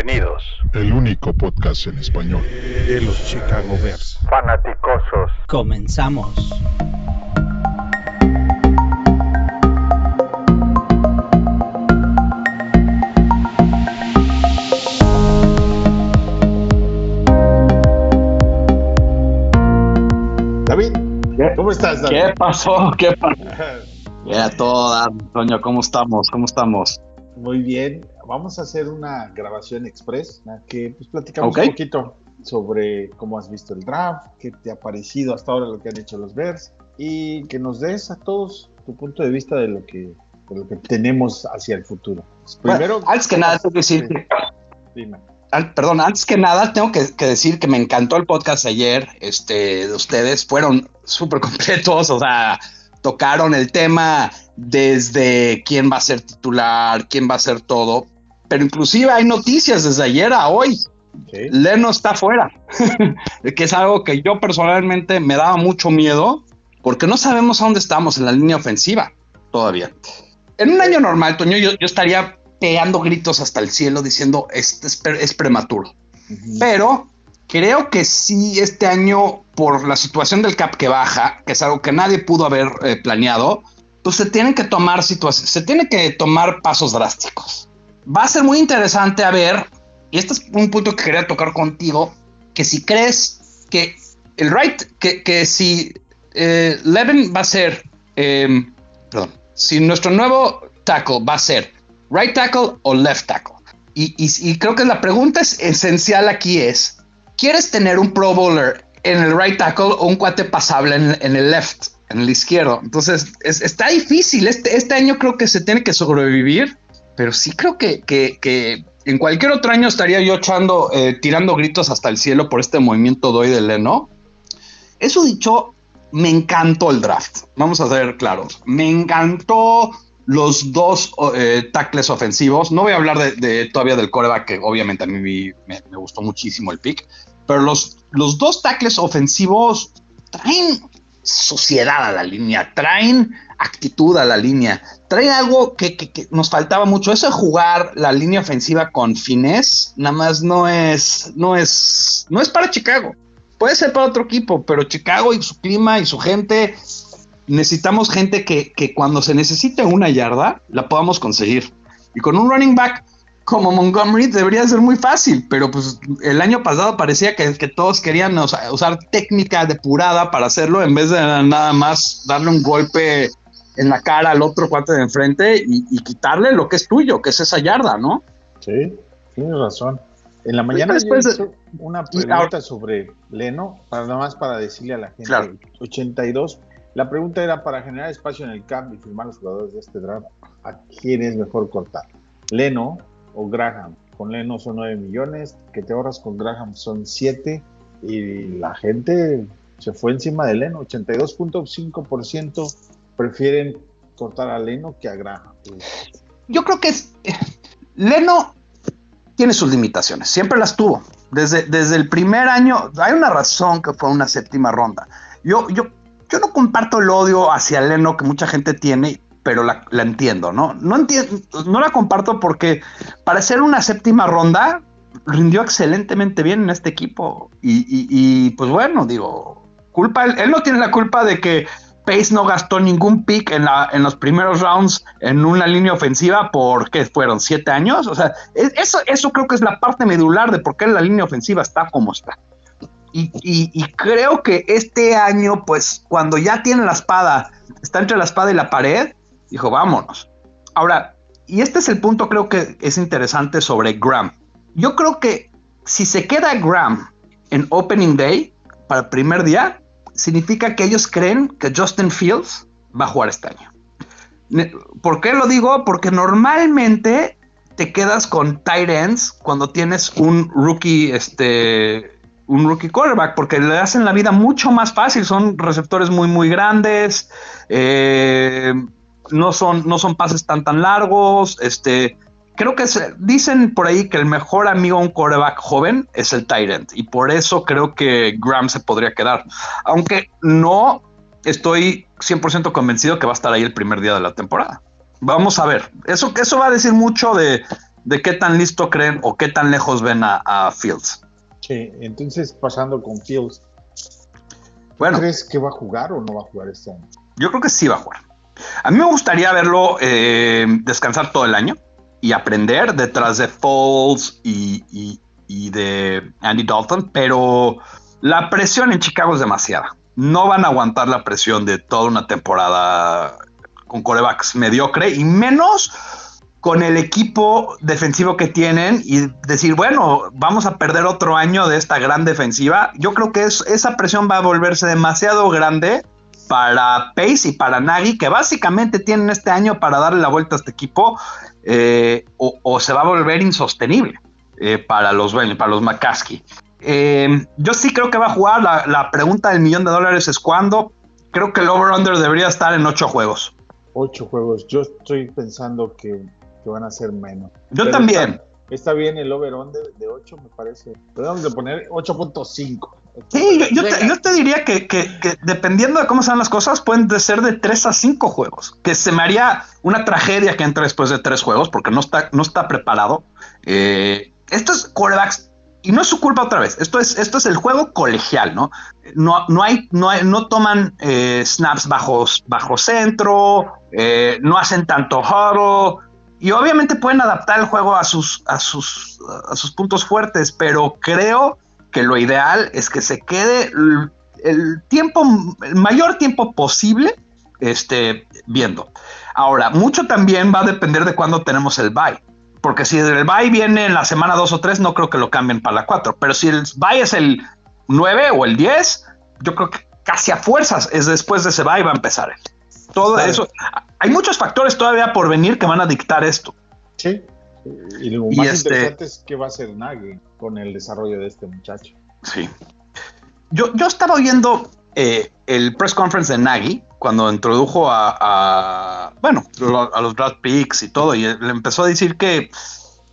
Bienvenidos. El único podcast en español de los Chicago Bears. Fanaticosos. Comenzamos. David, ¿cómo estás, David? ¿Qué pasó? ¿Qué pasó? Ya todo, Antonio, ¿cómo estamos? ¿Cómo estamos? Muy bien. Vamos a hacer una grabación express, en la que pues, platicamos un poquito sobre cómo has visto el draft, qué te ha parecido hasta ahora lo que han hecho los Bears y que nos des a todos tu punto de vista de lo que, de lo que tenemos hacia el futuro. Primero, antes que nada, tengo que decir que- dime. al- perdón, antes que nada, tengo que, que decir que me encantó el podcast ayer, este, de ustedes, fueron súper completos, o sea, tocaron el tema desde quién va a ser titular, quién va a ser todo, pero inclusive hay noticias desde ayer a hoy. Sí. Leno está fuera, que es algo que yo personalmente me daba mucho miedo, porque no sabemos a dónde estamos en la línea ofensiva todavía. En un año normal, Toño, yo, yo estaría pegando gritos hasta el cielo diciendo es, es, pre- es prematuro. Pero creo que sí, este año, por la situación del cap que baja, que es algo que nadie pudo haber eh, planeado, pues se tienen que tomar situaciones, se tienen que tomar pasos drásticos. Va a ser muy interesante a ver, y este es un punto que quería tocar contigo, que si crees que el right, que, que si eh, Levin va a ser, eh, perdón, si nuestro nuevo tackle va a ser right tackle o left tackle. Y, y- y creo que la pregunta es esencial aquí es, ¿quieres tener un Pro Bowler en el right tackle o un cuate pasable en, en el left, en el izquierdo? Entonces, es- está difícil. Este, este año creo que se tiene que sobrevivir, pero sí creo que, que- que en cualquier otro año estaría yo echando, eh, tirando gritos hasta el cielo por este movimiento de hoy de Leno. Eso dicho, me encantó el draft. Vamos a ser claros. Me encantó los dos eh, tackles ofensivos. No voy a hablar de, todavía del coreback, que obviamente a mí me, me gustó muchísimo el pick. Pero los, los dos tackles ofensivos traen sociedad a la línea, traen actitud a la línea, traen algo que, que- que nos faltaba mucho. Eso de jugar la línea ofensiva con finés, nada más no es, no es, no es para Chicago. Puede ser para otro equipo, pero Chicago y su clima y su gente, necesitamos gente que, que cuando se necesite una yarda, la podamos conseguir. Y con un running back como Montgomery debería ser muy fácil, pero pues el año pasado parecía que, que todos querían usa- usar técnica depurada para hacerlo en vez de nada más darle un golpe en la cara al otro cuate de enfrente y, y quitarle lo que es tuyo, que es esa yarda, ¿no? Sí, tienes razón. En la mañana después yo de- hice una pregunta ahora- sobre Leno, para nada más para decirle a la gente. Claro. 82. La pregunta era para generar espacio en el camp y firmar los jugadores de este draft. ¿A quién es mejor cortar? ¿Leno o Graham? Con Leno son 9 millones, que te ahorras con Graham son 7 y la gente se fue encima de Leno. 82.5% prefieren cortar a Leno que a Graham. yo creo que es, eh, Leno tiene sus limitaciones, siempre las tuvo. Desde, desde el primer año, hay una razón que fue una séptima ronda. Yo, yo, yo no comparto el odio hacia Leno que mucha gente tiene, pero la, la entiendo, ¿no? No, entiendo, no la comparto porque para ser una séptima ronda rindió excelentemente bien en este equipo. Y, y- y, pues bueno, digo, culpa, él, él no tiene la culpa de que Pace no gastó ningún pick en, los primeros rounds en una línea ofensiva por ¿qué fueron siete años. O sea, es- eso, creo que es la parte medular de por qué la línea ofensiva está como está. Y, y- y creo que este año, pues, cuando ya tiene la espada, está entre la espada y la pared, dijo, vámonos. Ahora, y este es el punto, creo que es interesante sobre Graham. Yo creo que si se queda Graham en Opening Day para el primer día, significa que ellos creen que Justin Fields va a jugar este año. ¿Por qué lo digo? Porque normalmente te quedas con tight ends cuando tienes un rookie, este, un rookie quarterback, porque le hacen la vida mucho más fácil. Son receptores muy, muy grandes, eh, no, son, no son pases tan, tan largos. Este, creo que se, dicen por ahí que el mejor amigo de un quarterback joven es el end, y por eso creo que Graham se podría quedar. Aunque no estoy 100% convencido que va a estar ahí el primer día de la temporada. Vamos a ver. Eso, eso va a decir mucho de, de qué tan listo creen o qué tan lejos ven a, Fields. Sí, entonces pasando con Fields, bueno, ¿crees que va a jugar o no va a jugar este año? Yo creo que sí va a jugar. A mí me gustaría verlo eh, descansar todo el año y aprender detrás de Foles y, de Andy Dalton, pero la presión en Chicago es demasiada. No van a aguantar la presión de toda una temporada con corebacks mediocre y menos con el equipo defensivo que tienen y decir, bueno, vamos a perder otro año de esta gran defensiva. Yo creo que esa presión va a volverse demasiado grande para Pace y para Nagy, que básicamente tienen este año para darle la vuelta a este equipo, eh, o, se va a volver insostenible eh, para los para los McCaskey. Eh, yo sí creo que va a jugar. La, pregunta del millón de dólares es cuándo. Creo que el over-under debería estar en ocho juegos. Ocho juegos. Yo estoy pensando que, van a ser menos. Yo también. Está, bien el over-under de 8, me parece. Podemos de poner 8.5. Sí, yo, te, diría que, dependiendo de cómo sean las cosas, pueden ser de 3 a 5 juegos. Que se me haría una tragedia que entre después de 3 juegos porque no está, no está preparado. Eh, estos quarterbacks, y no es su culpa otra vez, esto es, esto es el juego colegial, ¿no? No, no, hay, no, no toman eh, snaps bajo, bajo centro, eh, no hacen tanto huddle. Y obviamente pueden adaptar el juego a sus, a sus, a sus puntos fuertes, pero creo que lo ideal es que se quede el, tiempo, el mayor tiempo posible este, viendo. Ahora, mucho también va a depender de cuándo tenemos el bye. Porque si el bye viene en la semana 2 o 3, no creo que lo cambien para la 4. Pero si el bye es el 9 o el 10, yo creo que casi a fuerzas es después de ese bye va a empezar. Todo eso. Hay muchos factores todavía por venir que van a dictar esto. Sí. Y lo más este interesante es qué va a hacer Nagy con el desarrollo de este muchacho. Sí. Yo, yo estaba oyendo eh, el press conference de Nagy cuando introdujo a, bueno, a los draft picks y todo, y le empezó a decir que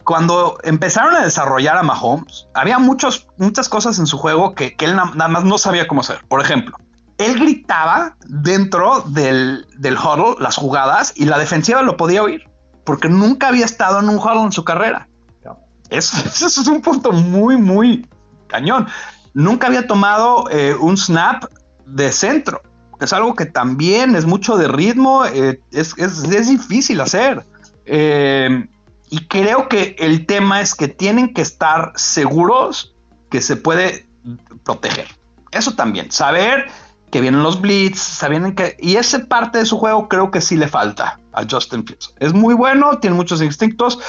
cuando empezaron a desarrollar a Mahomes, había muchos, muchas cosas en su juego que, él nada más no sabía cómo hacer. Por ejemplo, él gritaba dentro del, del huddle las jugadas y la defensiva lo podía oír porque nunca había estado en un huddle en su carrera. Eso, es un punto muy, muy cañón. Nunca había tomado eh, un snap de centro. Es algo que también es mucho de ritmo, eh, es, difícil hacer. Eh, y creo que el tema es que tienen que estar seguros que se puede proteger. Eso también, saber que vienen los blitz, sabiendo que... Y esa parte de su juego creo que sí le falta a Justin Fields. Es muy bueno, tiene muchos instintos,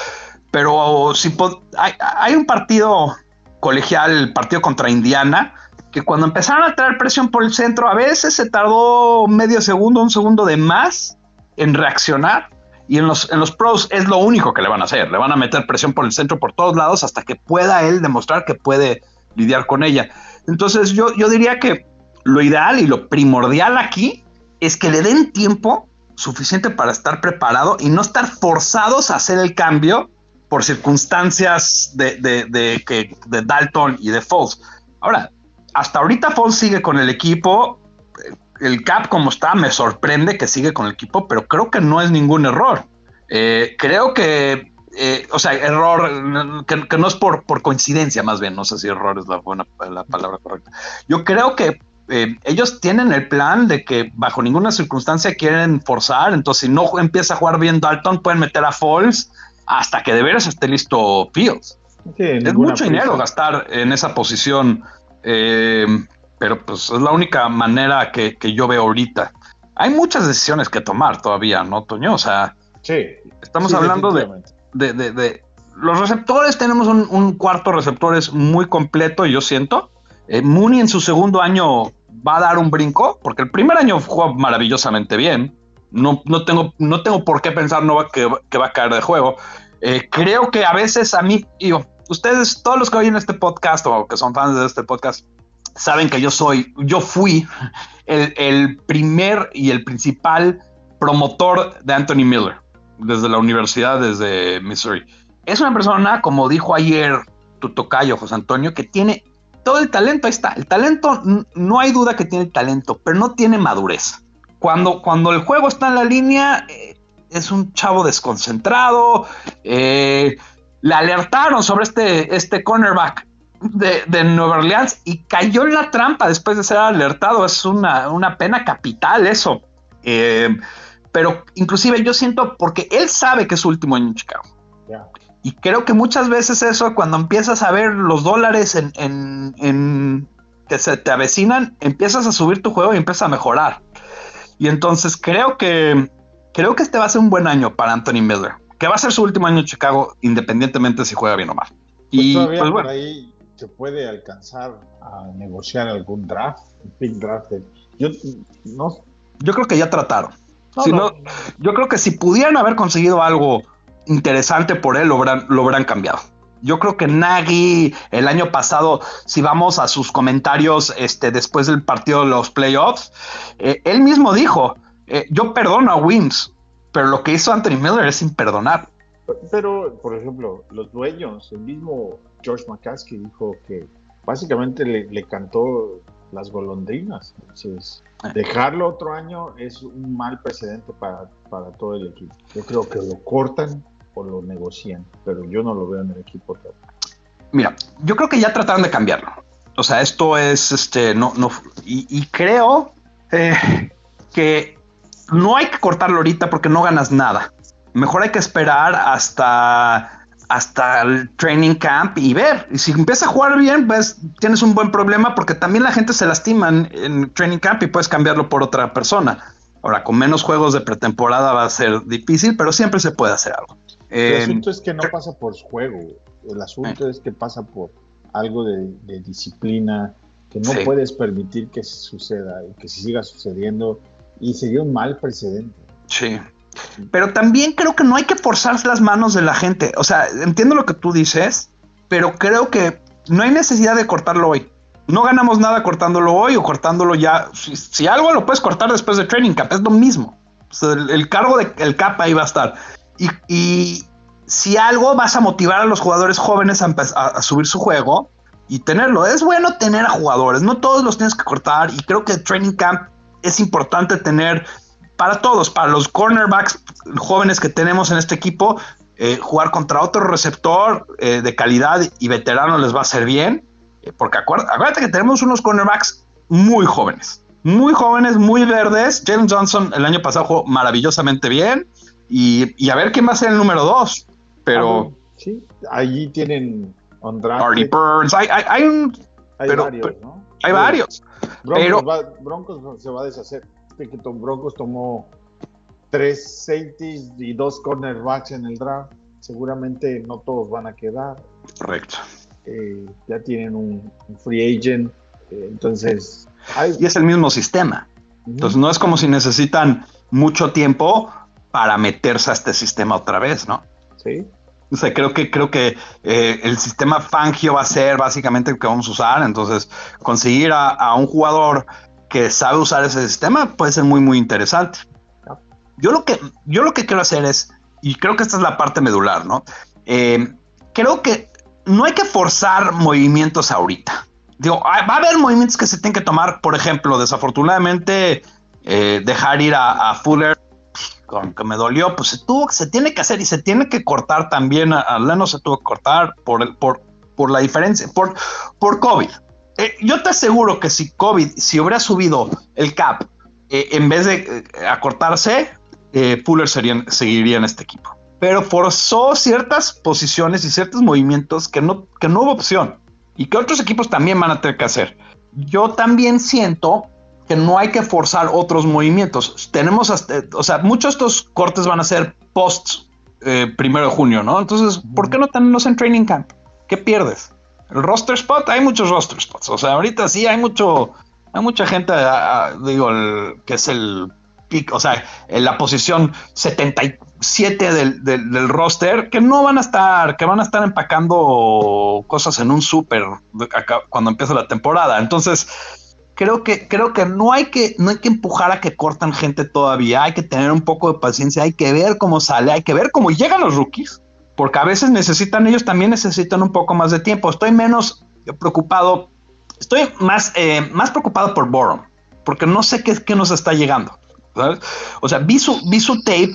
pero si hay, hay un partido colegial, el partido contra Indiana, que cuando empezaron a traer presión por el centro, a veces se tardó medio segundo, un segundo de más en reaccionar. Y en los, en los pros es lo único que le van a hacer. Le van a meter presión por el centro por todos lados hasta que pueda él demostrar que puede lidiar con ella. Entonces yo, yo diría que lo ideal y lo primordial aquí es que le den tiempo suficiente para estar preparado y no estar forzados a hacer el cambio por circunstancias de, de, que, de Dalton y de Foles. Ahora, hasta ahorita Foles sigue con el equipo. El Cap como está me sorprende que sigue con el equipo, pero creo que no es ningún error. Eh, creo que, eh, o sea, error que, no es por, por, coincidencia, más bien, no sé si error es la buena la palabra correcta. Yo creo que eh, ellos tienen el plan de que bajo ninguna circunstancia quieren forzar, entonces si no empieza a jugar bien Dalton, pueden meter a Falls hasta que de veras esté listo Fields. es mucho dinero gastar en esa posición, eh, pero pues es la única manera que, yo veo ahorita. Hay muchas decisiones que tomar todavía, ¿no, Toño? O sea, estamos hablando de, de, los receptores, tenemos un, un cuarto receptores muy completo, yo siento. Eh, Mooney en su segundo año va a dar un brinco, porque el primer año jugó maravillosamente bien. No, no, tengo, no tengo por qué pensar no va, que, va a caer de juego. Eh, creo que a veces a mí, digo, ustedes, todos los que oyen este podcast o que son fans de este podcast, saben que yo soy, yo fui el, el primer y el principal promotor de Anthony Miller desde la universidad, desde Missouri. Es una persona, como dijo ayer tu tocayo, José Antonio, que tiene todo el talento, ahí está. El talento, no hay duda que tiene talento, pero no tiene madurez. Cuando, cuando el juego está en la línea, eh, es un chavo desconcentrado, eh, le alertaron sobre este, este cornerback de, de, Nueva Orleans y cayó en la trampa después de ser alertado. Es una, una pena capital eso. Eh, pero inclusive yo siento, porque él sabe que es su último año en Chicago. Y creo que muchas veces eso, cuando empiezas a ver los dólares en, en, que se te avecinan, empiezas a subir tu juego y empiezas a mejorar. Y entonces creo que creo que este va a ser un buen año para Anthony Miller, que va a ser su último año en Chicago, independientemente si juega bien o mal. Pues y todavía pues, por ahí se puede alcanzar a negociar algún draft, un pick draft. Yo no. Yo creo que ya trataron. No, si no, yo creo que si pudieran haber conseguido algo interesante por él, lo habrán, lo habrán cambiado. Yo creo que Nagy el año pasado, si vamos a sus comentarios este, después del partido de los playoffs, eh, él mismo dijo, eh, yo perdono a Wins, pero lo que hizo Anthony Miller es imperdonar. Pero, por ejemplo, los dueños, el mismo George McCaskey dijo que básicamente le, cantó las golondrinas. Entonces, eh. dejarlo otro año es un mal precedente para, para todo el equipo. Yo creo que lo cortan o lo negocian, pero yo no lo veo en el equipo Mira, yo creo que ya trataron de cambiarlo. O sea, esto es, este, no, no, y, creo eh, que no hay que cortarlo ahorita porque no ganas nada. Mejor hay que esperar hasta hasta el training camp y ver. Y si empieza a jugar bien, pues tienes un buen problema porque también la gente se lastima en, en, training camp y puedes cambiarlo por otra persona. Ahora, con menos juegos de pretemporada va a ser difícil, pero siempre se puede hacer algo. El eh, asunto es que no pasa por juego, el asunto eh. es que pasa por algo de, disciplina que no puedes permitir que suceda y que siga sucediendo y sería un mal precedente. Sí. Pero también creo que no hay que forzar las manos de la gente. O sea, entiendo lo que tú dices, pero creo que no hay necesidad de cortarlo hoy. No ganamos nada cortándolo hoy o cortándolo ya. Si, algo lo puedes cortar después de Training Cap, es lo mismo. el, cargo del cap ahí va a estar. Y, si algo vas a motivar a los jugadores jóvenes a, subir su juego y tenerlo. Es bueno tener a jugadores, no todos los tienes que cortar y creo que training camp es importante tener para todos, para los cornerbacks jóvenes que tenemos en este equipo, eh, jugar contra otro receptor eh, de calidad y veterano les va a hacer bien, eh, porque acuérdate que tenemos unos cornerbacks muy jóvenes, muy jóvenes, muy verdes. Jalen Johnson el año pasado jugó maravillosamente bien. Y, a ver quién va a ser el número dos. Pero. Ah, sí, allí tienen Hardy Burns. Hay, hay, hay, un, hay varios, ¿no? Hay varios. Broncos, va, Broncos se va a deshacer. Broncos tomó tres safeties y dos cornerbacks en el draft. Seguramente no todos van a quedar. Correcto. Eh, ya tienen un, free agent. Eh, entonces. Y es el mismo sistema. Entonces no es como si necesitan mucho tiempo para meterse a este sistema otra vez, ¿no? Sí. O sea, creo que, creo que eh, el sistema Fangio va a ser básicamente el que vamos a usar. Entonces, conseguir a, un jugador que sabe usar ese sistema puede ser muy, muy interesante. Yo lo que, yo lo que quiero hacer es, y creo que esta es la parte medular, ¿no? Eh, creo que no hay que forzar movimientos ahorita. Digo, va a haber movimientos que se tienen que tomar, por ejemplo, desafortunadamente, eh, dejar ir a Fuller con que me dolió, pues se tuvo, se tiene que hacer y se tiene que cortar también. A, Leno se tuvo que cortar por, el, por, por la diferencia, por, por COVID. Eh, yo te aseguro que si COVID, si hubiera subido el cap eh, en vez de eh, acortarse, Fuller seguiría en este equipo. Pero forzó ciertas posiciones y ciertos movimientos que no, que no hubo opción y que otros equipos también van a tener que hacer. Yo también siento que no hay que forzar otros movimientos. Tenemos, o sea, muchos de estos cortes van a ser post eh, primero de junio, ¿no? Entonces, ¿por qué no tenerlos en training camp? ¿Qué pierdes? El roster spot, hay muchos roster spots. O sea, ahorita sí hay mucho, hay mucha gente, digo, que es el pick, o sea, en la posición 77 del, del, roster, que no van a estar, que van a estar empacando cosas en un súper cuando empieza la temporada. Entonces, creo que, creo que no hay que, no hay que empujar a que cortan gente todavía, hay que tener un poco de paciencia, hay que ver cómo sale, hay que ver cómo llegan los rookies, porque a veces necesitan, ellos también necesitan un poco más de tiempo. Estoy menos preocupado, estoy más, eh, más preocupado por Borom, porque no sé qué, qué nos está llegando. O sea, vi su, vi su tape,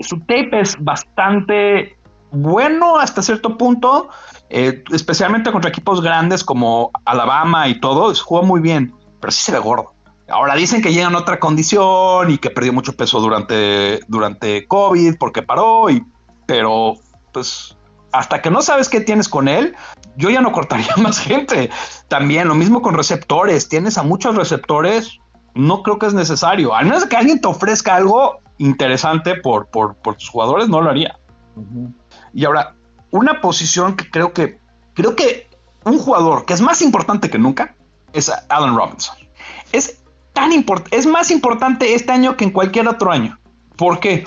su tape es bastante bueno hasta cierto punto, eh, especialmente contra equipos grandes como Alabama y todo, jugó muy bien, pero sí se ve gordo. Ahora dicen que llega en otra condición y que perdió mucho peso durante, durante COVID porque paró, y, pero pues hasta que no sabes qué tienes con él, yo ya no cortaría más gente. También lo mismo con receptores, tienes a muchos receptores, no creo que es necesario. Al menos que alguien te ofrezca algo interesante por, por, tus jugadores, no lo haría. Y ahora, una posición que creo que, creo que un jugador que es más importante que nunca es Allen Robinson. Es tan importante, es más importante este año que en cualquier otro año. ¿Por qué?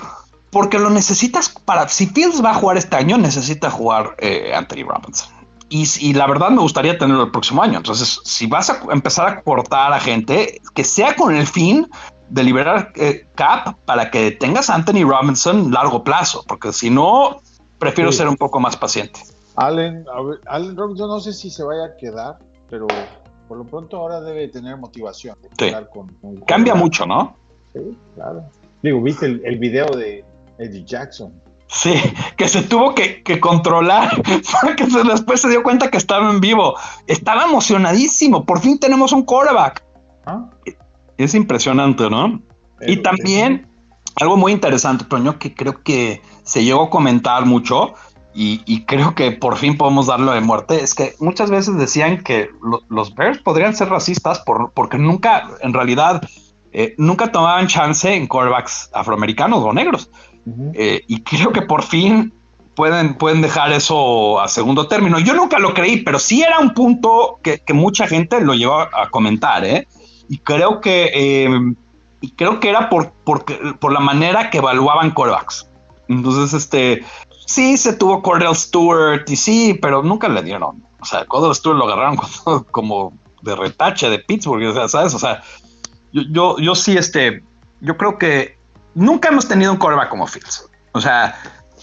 Porque lo necesitas para, si Fields va a jugar este año, necesita jugar eh, Anthony Robinson. Y, la verdad me gustaría tenerlo el próximo año. Entonces, si vas a empezar a cortar a gente, que sea con el fin de liberar eh, cap para que tengas a Anthony Robinson largo plazo, porque si no, prefiero ser un poco más paciente. Allen, Allen Robinson no sé si se vaya a quedar, pero por lo pronto ahora debe tener motivación. Cambia mucho, ¿no? Sí, claro. Digo, viste el video de Eddie Jackson. Sí, que se tuvo que, controlar porque después se dio cuenta que estaba en vivo. Estaba emocionadísimo. Por fin tenemos un quarterback. Ah. Es impresionante, ¿no? y también algo muy interesante, Toño, que creo que se llegó a comentar mucho y, creo que por fin podemos darlo de muerte. Es que muchas veces decían que los Bears podrían ser racistas por, porque nunca, en realidad, eh, nunca tomaban chance en quarterbacks afroamericanos o negros. Eh, y creo que por fin pueden, pueden dejar eso a segundo término. Yo nunca lo creí, pero sí era un punto que, mucha gente lo llevó a, comentar, ¿eh? Y creo que, eh, y creo que era por, por, por la manera que evaluaban callbacks. Entonces, este, sí se tuvo Cordell Stewart y sí, pero nunca le dieron. O sea, Cordell Stewart lo agarraron como, de retache de Pittsburgh, o sea, ¿sabes? O sea, yo, yo, yo sí, este, yo creo que nunca hemos tenido un coreback como Fields. O sea,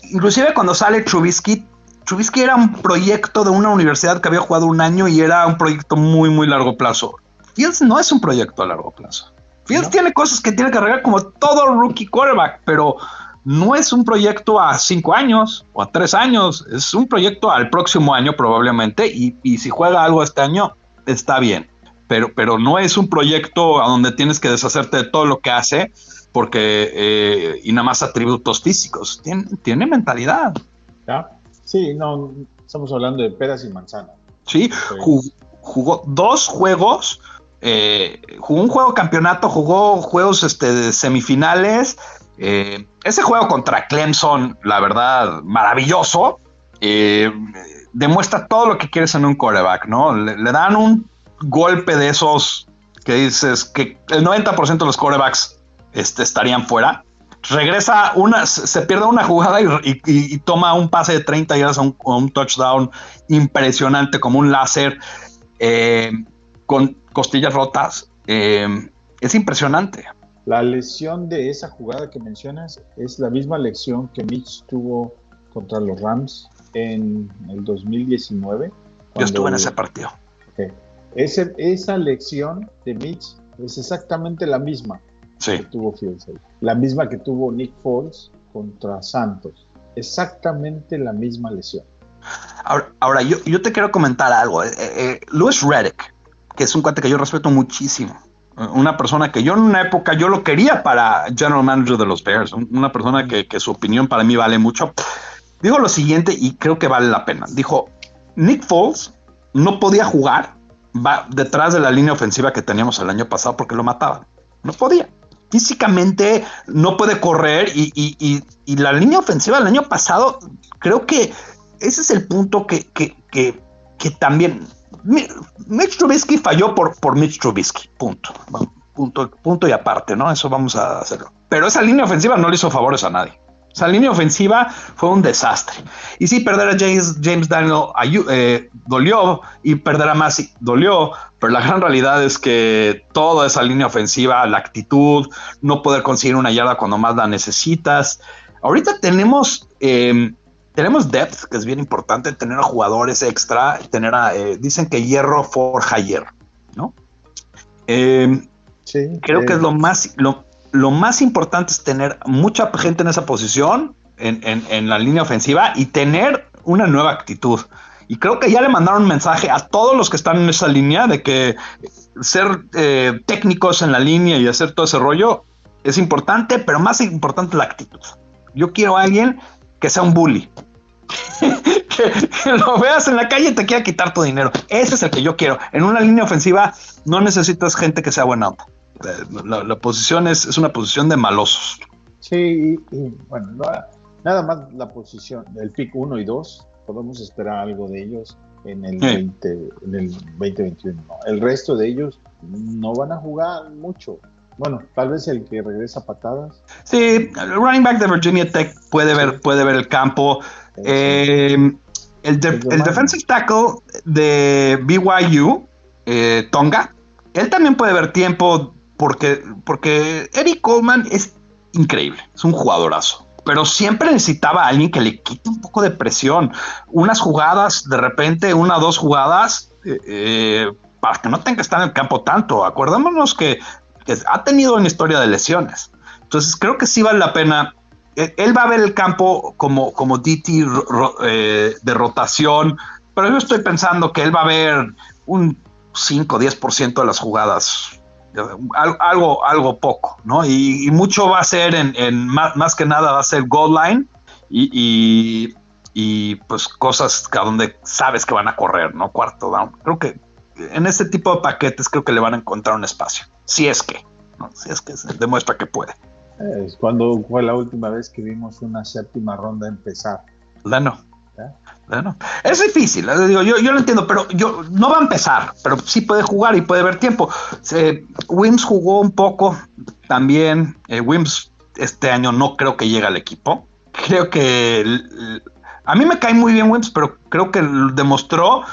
inclusive cuando sale Trubisky, Trubisky era un proyecto de una universidad que había jugado un año y era un proyecto muy, muy largo plazo. Fields no es un proyecto a largo plazo. Fields tiene cosas que tiene que arreglar como todo rookie quarterback, pero no es un proyecto a cinco años o a tres años, es un proyecto al próximo año probablemente y, y si juega algo este año está bien, pero, pero no es un proyecto a donde tienes que deshacerte de todo lo que hace porque eh, y nada más atributos físicos, tiene, tiene mentalidad. Sí, no, estamos hablando de peras y manzanas. Sí, jugó, dos juegos, eh, jugó un juego campeonato, jugó juegos este, de semifinales. Eh, ese juego contra Clemson, la verdad, maravilloso. demuestra todo lo que quieres en un coreback, ¿no? Le, dan un golpe de esos que dices que el 90% de los corebacks este, estarían fuera. Regresa una, se pierde una jugada y, toma un pase de 30 yardas a un, touchdown impresionante como un láser eh, con costillas rotas. Eh, es impresionante. La lesión de esa jugada que mencionas es la misma lección que Mitch tuvo contra los Rams en el 2019. Yo estuve en ese partido. esa lección de Mitch es exactamente la misma que tuvo Fields La misma que tuvo Nick Foles contra Santos. Exactamente la misma lesión. Ahora, yo, yo, te quiero comentar algo. Eh, eh, Louis Reddick, que es un cuate que yo respeto muchísimo, una persona que yo en una época yo lo quería para general manager de los Bears, una persona que, que su opinión para mí vale mucho. Dijo lo siguiente y creo que vale la pena. Dijo, Nick Foles no podía jugar va detrás de la línea ofensiva que teníamos el año pasado porque lo mataban. No podía físicamente no puede correr y, la línea ofensiva del año pasado, creo que ese es el punto que, también Mitch Trubisky falló por, por Mitch Trubisky, punto. punto. Punto y aparte, ¿no? Eso vamos a hacerlo. Pero esa línea ofensiva no le hizo favores a nadie. Esa línea ofensiva fue un desastre. Y sí, perder a James, James Daniel eh, dolió y perder a Massey dolió, pero la gran realidad es que toda esa línea ofensiva, la actitud, no poder conseguir una yarda cuando más la necesitas. Ahorita tenemos, em, tenemos depth, que es bien importante, tener a jugadores extra, tener a, eh, dicen que hierro forja hierro, ¿no? Em, sí, creo que es lo más, lo, lo más importante es tener mucha gente en esa posición, en, la línea ofensiva y tener una nueva actitud. Y creo que ya le mandaron un mensaje a todos los que están en esa línea de que ser eh, técnicos en la línea y hacer todo ese rollo es importante, pero más importante la actitud. Yo quiero a alguien que sea un bully. que, lo veas en la calle y te quiera quitar tu dinero. Ese es el que yo quiero. En una línea ofensiva no necesitas gente que sea buena onda. La, posición es, es, una posición de malosos. Sí, y, bueno, nada más la posición, el pick 1 y 2, podemos esperar algo de ellos en el, 20, en el 2021. El resto de ellos no van a jugar mucho. Bueno, tal vez el que regresa patadas. Sí, el running back de Virginia Tech puede ver, puede ver el campo. Eh, el, el defensive tackle de BYU, eh, Tonga, él también puede ver tiempo porque, porque Eric Coleman es increíble, es un jugadorazo. Pero siempre necesitaba a alguien que le quite un poco de presión. Unas jugadas, de repente, una o dos jugadas, eh, para que no tenga que estar en el campo tanto. Acordémonos que que ha tenido una historia de lesiones. Entonces creo que sí vale la pena. E, él va a ver el campo como, como DT eh, de rotación, pero yo estoy pensando que él va a ver un 5 10% de las jugadas, algo, algo poco, ¿no? Y, mucho va a ser en, más, que nada va a ser goal line y, y, pues cosas a donde sabes que van a correr, ¿no? Cuarto down. Creo que en este tipo de paquetes creo que le van a encontrar un espacio si es que, ¿no? si es que se demuestra que puede. Es cuando fue la última vez que vimos una séptima ronda empezar. Bueno, bueno, es difícil, digo, yo, yo lo entiendo, pero yo no va a empezar, pero sí puede jugar y puede ver tiempo. Wims jugó un poco también. Eh, Wims este año no creo que llegue al equipo. Creo que a mí me cae muy bien Wims, pero creo que demostró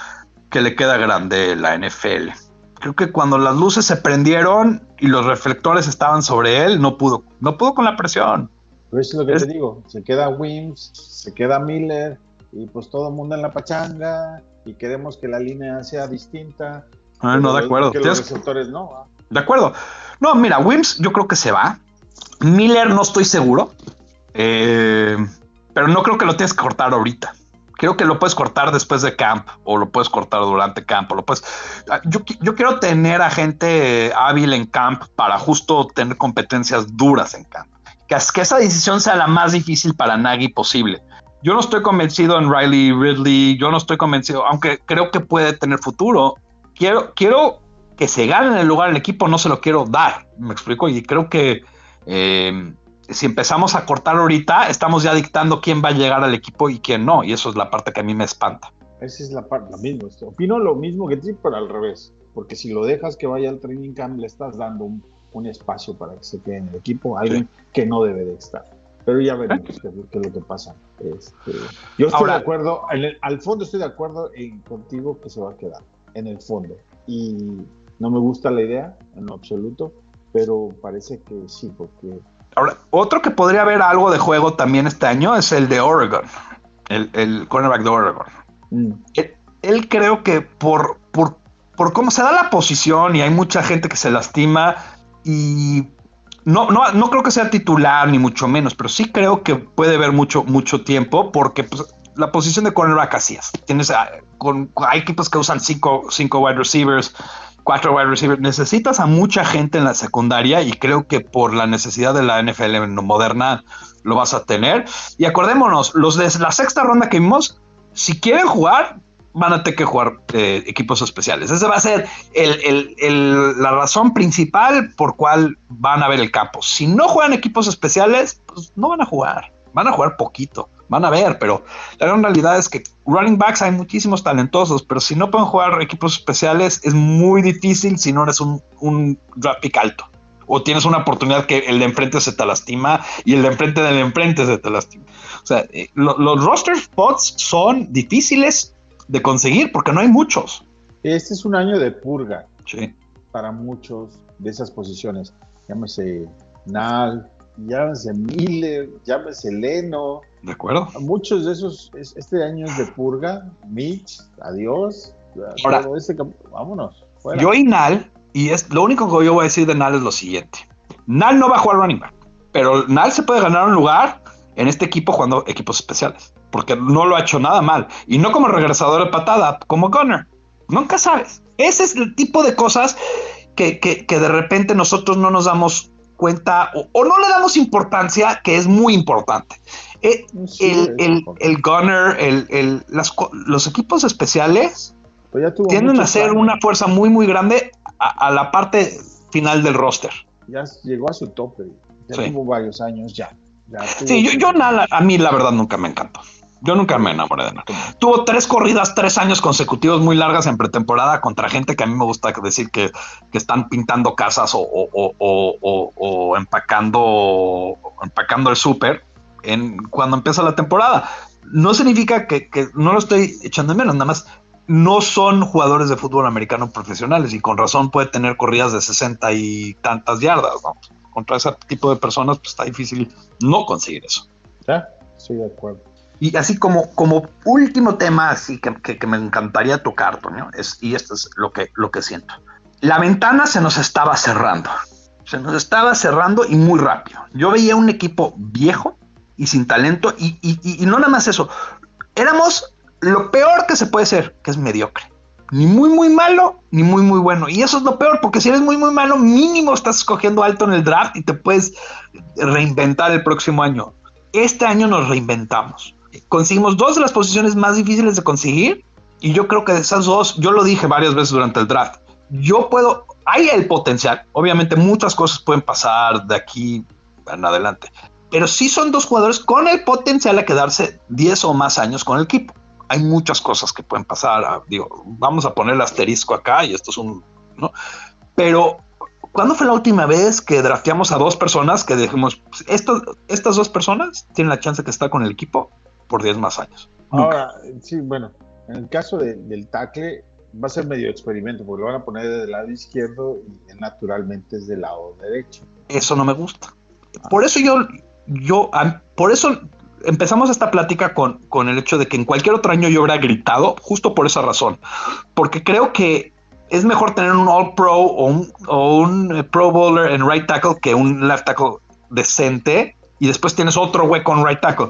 que le queda grande la NFL creo que cuando las luces se prendieron y los reflectores estaban sobre él, no pudo, no pudo con la presión. Pero eso es lo que te digo, se queda Wims, se queda Miller y pues todo el mundo en la pachanga y queremos que la línea sea distinta. Ah, no, de acuerdo. Que los receptores no. De acuerdo. No, mira, Wims yo creo que se va. Miller no estoy seguro. Eh, pero no creo que lo tienes que cortar ahorita creo que lo puedes cortar después de camp o lo puedes cortar durante camp o lo puedes. Ah, yo, quiero tener a gente hábil en camp para justo tener competencias duras en camp. Que, esa decisión sea la más difícil para Nagy posible. Yo no estoy convencido en Riley Ridley, yo no estoy convencido, aunque creo que puede tener futuro. Quiero, quiero que se gane el lugar del equipo, no se lo quiero dar, me explico, y creo que eh, si empezamos a cortar ahorita, estamos ya dictando quién va a llegar al equipo y quién no, y eso es la parte que a mí me espanta. Esa es la parte, lo mismo. Opino lo mismo que tú, pero al revés, porque si lo dejas que vaya al training camp, le estás dando un, espacio para que se quede en el equipo, alguien que no debe de estar. Pero ya veremos qué, es lo que pasa. Este, yo estoy de acuerdo, al fondo estoy de acuerdo en, contigo que se va a quedar, en el fondo. Y no me gusta la idea en lo absoluto, pero parece que sí, porque Ahora, otro que podría haber algo de juego también este año es el de Oregon, el, cornerback de Oregon. Mm. Él, creo que por, por, por, cómo se da la posición y hay mucha gente que se lastima y no, no, no creo que sea titular ni mucho menos, pero sí creo que puede haber mucho, mucho tiempo porque pues, la posición de cornerback así es. Tienes, con, hay equipos que usan cinco, cinco wide receivers cuatro wide receivers. Necesitas a mucha gente en la secundaria y creo que por la necesidad de la NFL moderna lo vas a tener. Y acordémonos, los de la sexta ronda que vimos, si quieren jugar, van a tener que jugar eh, equipos especiales. Esa va a ser la razón principal por cual van a ver el campo. Si no juegan equipos especiales, pues no van a jugar. Van a jugar poquito van a ver, pero la realidad es que running backs hay muchísimos talentosos, pero si no pueden jugar equipos especiales es muy difícil si no eres un, un draft pick alto. O tienes una oportunidad que el de enfrente se te lastima y el de enfrente del enfrente se te lastima. O sea, eh, los roster spots son difíciles de conseguir porque no hay muchos. Este es un año de purga para muchos de esas posiciones. Llámese Nal, llámese Miller, llámese Leno. De acuerdo. Muchos de esos, este año es de purga. Mitch, adiós. Este vámonos. Yo y Nal, y es lo único que yo voy a decir de Nal es lo siguiente. Nal no va a jugar running back, pero Nal se puede ganar un lugar en este equipo jugando equipos especiales, porque no lo ha hecho nada mal. Y no como regresador de patada, como Gunner. Nunca sabes. Ese es el tipo de cosas que, de repente nosotros no nos damos cuenta o, no le damos importancia, que es muy importante. Eh, el, el, Gunner, el, los equipos especiales pues tienden a ser una fuerza muy, muy grande a, la parte final del roster. Ya llegó a su tope. Ya tuvo varios años ya. sí, yo, yo nada, a mí la verdad nunca me encantó. Yo nunca me enamoré de nada. Tuvo tres corridas, tres años consecutivos muy largas en pretemporada contra gente que a mí me gusta decir que, están pintando casas o, empacando, empacando el súper cuando empieza la temporada. No significa que, no lo estoy echando en menos, nada más no son jugadores de fútbol americano profesionales y con razón puede tener corridas de 60 y tantas yardas. Contra ese tipo de personas pues está difícil no conseguir eso. Sí, de acuerdo. Y así como, como último tema, así que, me encantaría tocar, Toño, es, y esto es lo que, lo que siento. La ventana se nos estaba cerrando. Se nos estaba cerrando y muy rápido. Yo veía un equipo viejo y sin talento, y, y, no nada más eso. Éramos lo peor que se puede ser, que es mediocre. Ni muy, muy malo, ni muy, muy bueno. Y eso es lo peor, porque si eres muy, muy malo, mínimo estás escogiendo alto en el draft y te puedes reinventar el próximo año. Este año nos reinventamos conseguimos dos de las posiciones más difíciles de conseguir y yo creo que de esas dos, yo lo dije varias veces durante el draft, yo puedo, hay el potencial, obviamente muchas cosas pueden pasar de aquí en adelante, pero sí son dos jugadores con el potencial a quedarse 10 o más años con el equipo. Hay muchas cosas que pueden pasar, ah, digo, vamos a poner el asterisco acá y esto es un, ¿no? Pero ¿Cuándo fue la última vez que drafteamos a dos personas que dijimos, estas dos personas tienen la chance de estar con el equipo? Por 10 más años. Ahora, sí, bueno, en el caso del tackle va a ser medio experimento porque lo van a poner del lado izquierdo y naturalmente es del lado derecho. Eso no me gusta. Por eso yo, yo, por eso empezamos esta plática con, con el hecho de que en cualquier otro año yo hubiera gritado, justo por esa razón, porque creo que es mejor tener un All Pro o un, o un eh, Pro Bowler en right tackle que un left tackle decente y después tienes otro hueco en right tackle.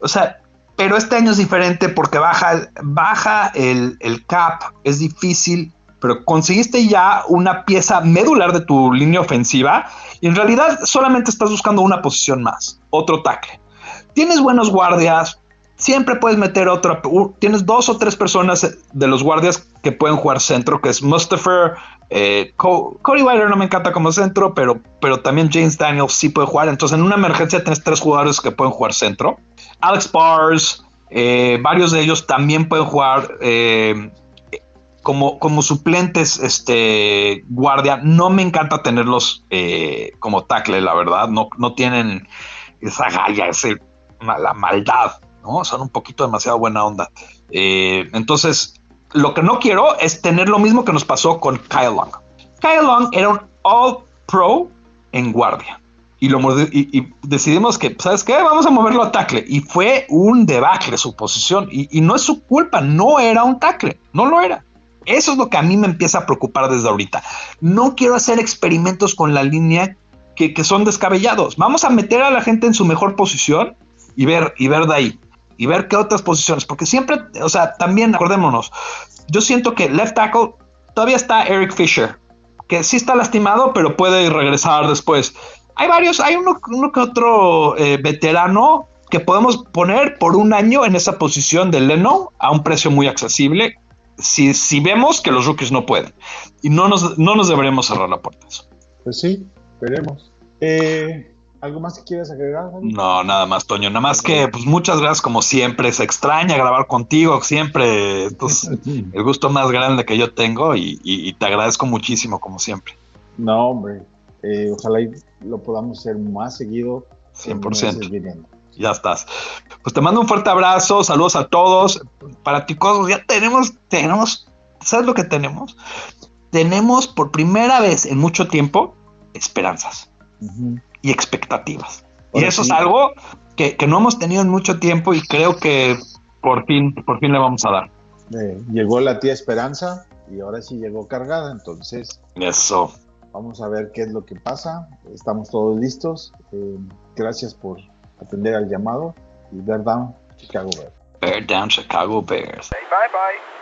O sea, pero este año es diferente porque baja, baja el, cap, es difícil, pero conseguiste ya una pieza medular de tu línea ofensiva y en realidad solamente estás buscando una posición más, otro tackle. Tienes buenos guardias, siempre puedes meter otra. tienes dos o tres personas de los guardias que pueden jugar centro, que es Mustafa, eh, Cody Wilder no me encanta como centro, pero, pero también James Daniels sí puede jugar. Entonces, en una emergencia tienes tres jugadores que pueden jugar centro. Alex Bars, eh, varios de ellos también pueden jugar eh, como, como suplentes este, guardia. No me encanta tenerlos como tackle, la verdad. No, no tienen esa galla, ese, la maldad ¿no? Son un poquito demasiado buena onda. Eh, entonces, lo que no quiero es tener lo mismo que nos pasó con Kyle Long. Kyle Long era un All Pro en guardia. Y, lo, y, decidimos que, ¿sabes qué? Vamos a moverlo a tackle. Y fue un debacle su posición. Y, no es su culpa, no era un tackle, no lo era. Eso es lo que a mí me empieza a preocupar desde ahorita. No quiero hacer experimentos con la línea que, que son descabellados. Vamos a meter a la gente en su mejor posición y ver, y ver de ahí y ver qué otras posiciones, porque siempre, o sea, también acordémonos, yo siento que left tackle todavía está Eric Fisher, que sí está lastimado, pero puede regresar después. Hay varios, hay uno, que otro eh, veterano que podemos poner por un año en esa posición de Leno a un precio muy accesible. Si, si vemos que los rookies no pueden y no nos, no nos deberemos cerrar la puerta. Pues sí, veremos. Eh, ¿Algo más que quieras agregar? No, nada más, Toño. Nada más que, pues muchas gracias como siempre. Se extraña grabar contigo, siempre. El gusto más grande que yo tengo y, te agradezco muchísimo como siempre. No, hombre. Eh, ojalá lo podamos hacer más seguido. 100%. Ya estás. Pues te mando un fuerte abrazo, saludos a todos. Para ti, ya tenemos, tenemos, ¿sabes lo que tenemos? Tenemos por primera vez en mucho tiempo esperanzas y expectativas. y eso es algo que, no hemos tenido en mucho tiempo y creo que por fin, por fin le vamos a dar. Eh, llegó la tía Esperanza y ahora sí llegó cargada, entonces. Eso. Vamos a ver qué es lo que pasa. Estamos todos listos. Eh, gracias por atender al llamado y ver down Chicago Bears. Bear down Chicago Bears. Bye bye.